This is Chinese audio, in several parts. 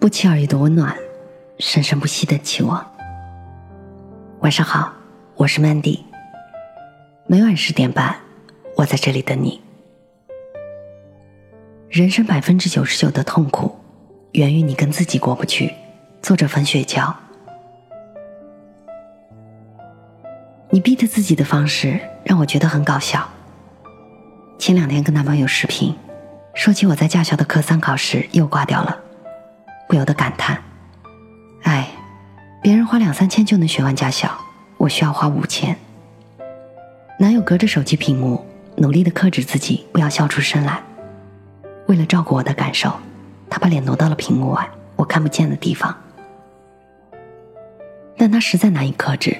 不期而遇的温暖，生生不息的期望。晚上好，我是 Mandy。每晚十点半，我在这里等你。人生百分之九十九的痛苦，源于你跟自己过不去。作者冯雪娇。你逼着自己的方式让我觉得很搞笑。前两天跟男朋友视频，说起我在驾校的科三考试又挂掉了。不由得感叹：“哎，别人花两三千就能学完驾校，我需要花五千。”男友隔着手机屏幕努力的克制自己不要笑出声来。为了照顾我的感受，他把脸挪到了屏幕外我看不见的地方。但他实在难以克制，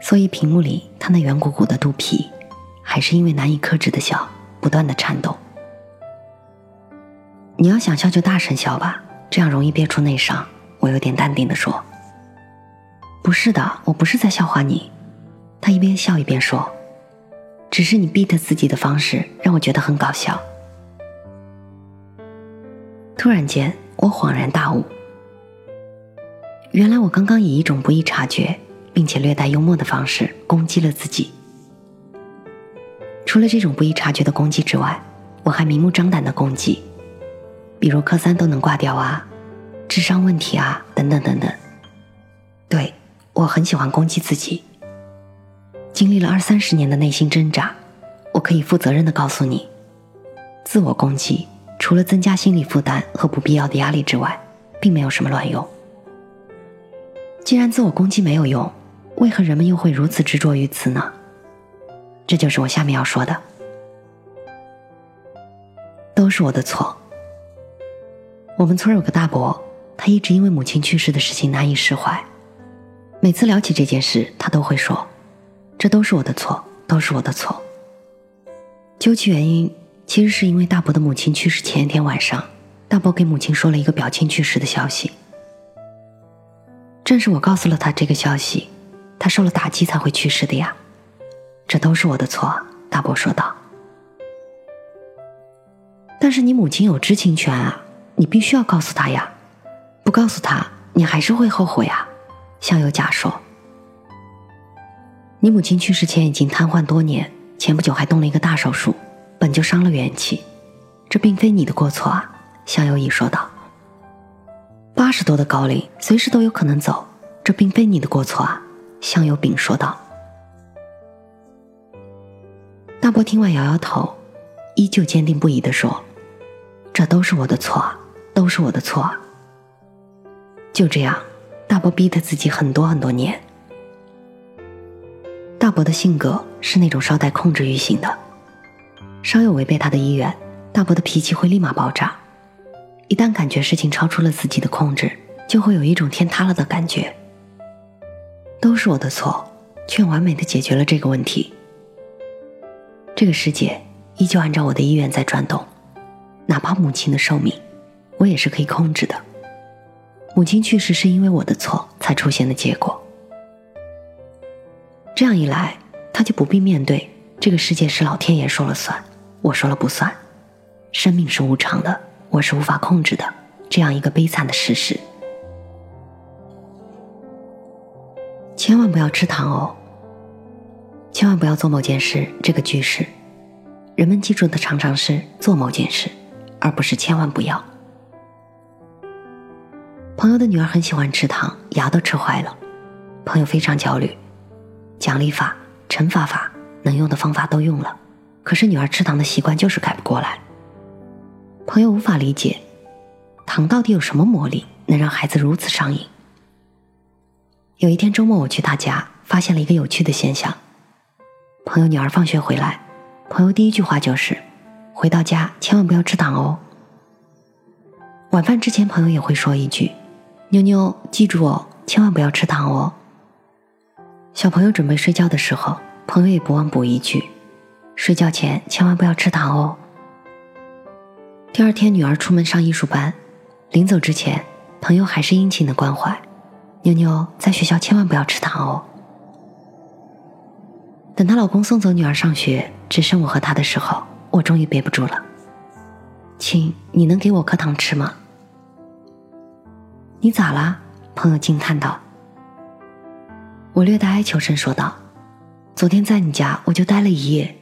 所以屏幕里他那圆鼓鼓的肚皮，还是因为难以克制的笑不断的颤抖。你要想笑就大声笑吧。这样容易憋出内伤，我有点淡定的说：“不是的，我不是在笑话你。”他一边笑一边说：“只是你逼着自己的方式让我觉得很搞笑。”突然间，我恍然大悟，原来我刚刚以一种不易察觉并且略带幽默的方式攻击了自己。除了这种不易察觉的攻击之外，我还明目张胆的攻击。比如科三都能挂掉啊，智商问题啊，等等等等。对我很喜欢攻击自己。经历了二三十年的内心挣扎，我可以负责任的告诉你，自我攻击除了增加心理负担和不必要的压力之外，并没有什么卵用。既然自我攻击没有用，为何人们又会如此执着于此呢？这就是我下面要说的，都是我的错。我们村有个大伯，他一直因为母亲去世的事情难以释怀。每次聊起这件事，他都会说：“这都是我的错，都是我的错。”究其原因，其实是因为大伯的母亲去世前一天晚上，大伯给母亲说了一个表亲去世的消息。正是我告诉了他这个消息，他受了打击才会去世的呀。这都是我的错，大伯说道。但是你母亲有知情权啊。你必须要告诉他呀，不告诉他，你还是会后悔啊。向有甲说：“你母亲去世前已经瘫痪多年，前不久还动了一个大手术，本就伤了元气，这并非你的过错啊。”向有乙说道：“八十多的高龄，随时都有可能走，这并非你的过错啊。”向有丙说道。大伯听完摇摇头，依旧坚定不移地说：“这都是我的错。”都是我的错。就这样，大伯逼得自己很多很多年。大伯的性格是那种稍带控制欲型的，稍有违背他的意愿，大伯的脾气会立马爆炸。一旦感觉事情超出了自己的控制，就会有一种天塌了的感觉。都是我的错，却完美的解决了这个问题。这个世界依旧按照我的意愿在转动，哪怕母亲的寿命。我也是可以控制的。母亲去世是因为我的错才出现的结果。这样一来，他就不必面对这个世界是老天爷说了算，我说了不算，生命是无常的，我是无法控制的这样一个悲惨的事实。千万不要吃糖哦！千万不要做某件事这个句式，人们记住的常常是做某件事，而不是千万不要。朋友的女儿很喜欢吃糖，牙都吃坏了。朋友非常焦虑，奖励法、惩罚法能用的方法都用了，可是女儿吃糖的习惯就是改不过来。朋友无法理解，糖到底有什么魔力能让孩子如此上瘾？有一天周末我去他家，发现了一个有趣的现象：朋友女儿放学回来，朋友第一句话就是：“回到家千万不要吃糖哦。”晚饭之前，朋友也会说一句。妞妞，记住哦，千万不要吃糖哦。小朋友准备睡觉的时候，朋友也不忘补一句：“睡觉前千万不要吃糖哦。”第二天，女儿出门上艺术班，临走之前，朋友还是殷勤的关怀：“妞妞，在学校千万不要吃糖哦。”等她老公送走女儿上学，只剩我和她的时候，我终于憋不住了：“亲，你能给我颗糖吃吗？”你咋啦？朋友惊叹道。我略带哀求声说道：“昨天在你家我就待了一夜，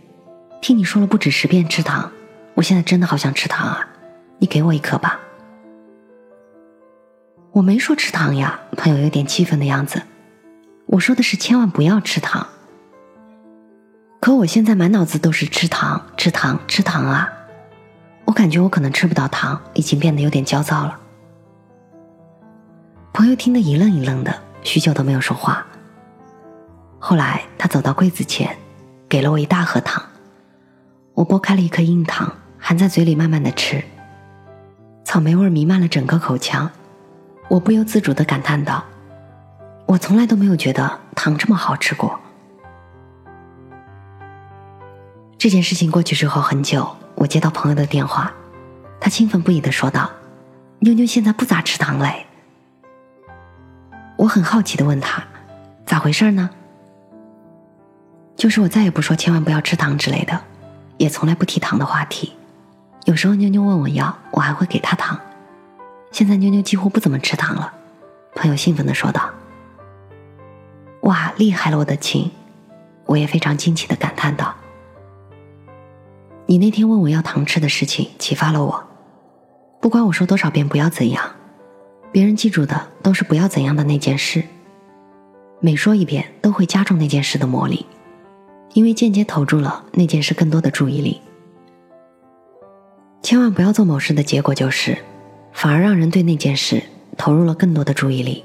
听你说了不止十遍吃糖，我现在真的好想吃糖啊！你给我一颗吧。”我没说吃糖呀，朋友有点气愤的样子。我说的是千万不要吃糖。可我现在满脑子都是吃糖、吃糖、吃糖啊！我感觉我可能吃不到糖，已经变得有点焦躁了。朋友听得一愣一愣的，许久都没有说话。后来他走到柜子前，给了我一大盒糖。我剥开了一颗硬糖，含在嘴里慢慢的吃。草莓味弥漫了整个口腔，我不由自主的感叹道：“我从来都没有觉得糖这么好吃过。”这件事情过去之后很久，我接到朋友的电话，他兴奋不已的说道：“妞妞现在不咋吃糖嘞。”我很好奇的问他：“咋回事呢？”就是我再也不说千万不要吃糖之类的，也从来不提糖的话题。有时候妞妞问我要，我还会给她糖。现在妞妞几乎不怎么吃糖了。朋友兴奋的说道：“哇，厉害了，我的亲！”我也非常惊奇的感叹道。你那天问我要糖吃的事情启发了我，不管我说多少遍不要怎样，别人记住的都是不要怎样的那件事。每说一遍都会加重那件事的魔力，因为间接投注了那件事更多的注意力。千万不要做某事的结果就是，反而让人对那件事投入了更多的注意力。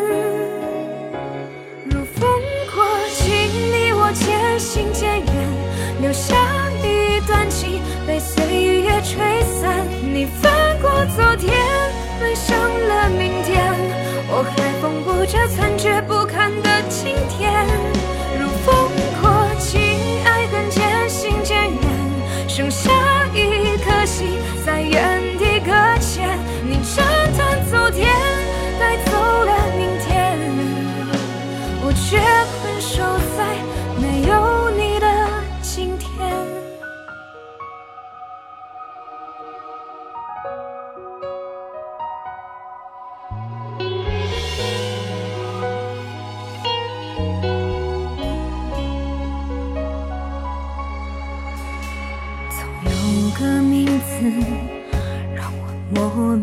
留下一段情被岁月吹散。你翻过昨天，奔向了明天，我还缝补着残缺不堪的今天。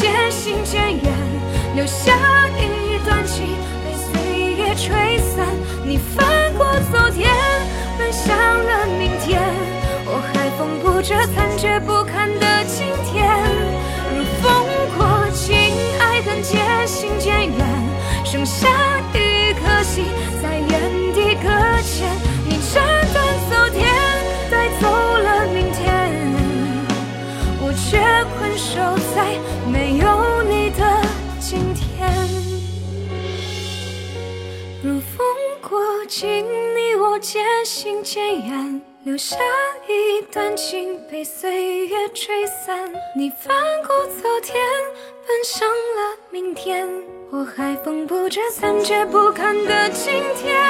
渐行渐远，留下一段情被岁月吹散。你翻过。昨天奔向了明天，我还缝补着残缺不堪的今天。如风过境，爱恨渐行渐远，剩下一颗心在原今你我渐行渐远，留下一段情被岁月吹散。你翻过昨天，奔向了明天。我还缝补着残缺不堪的今天。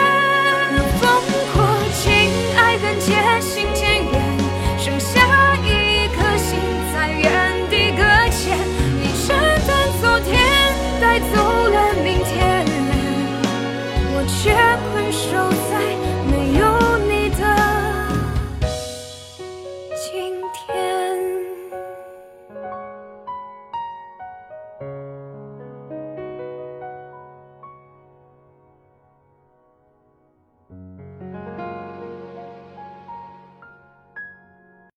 烽火情爱恨渐行渐远，剩下一颗心在原地搁浅。你斩断昨天，带走了明天。我却。手